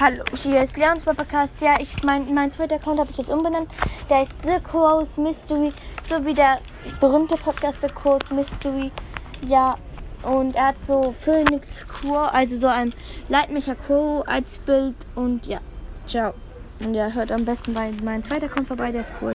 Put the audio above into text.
Hallo, hier ist Leons Podcast. Ja, ich mein, mein zweiter Account habe ich jetzt umbenannt. Der ist The Course Mystery, so wie der berühmte Podcast The Course Mystery. Ja, und er hat so Phoenix Crow, also so ein Leitmecher Crow als Bild. Und ja, ciao. Und ja, hört am besten bei meinem zweiten Account vorbei, der ist cool.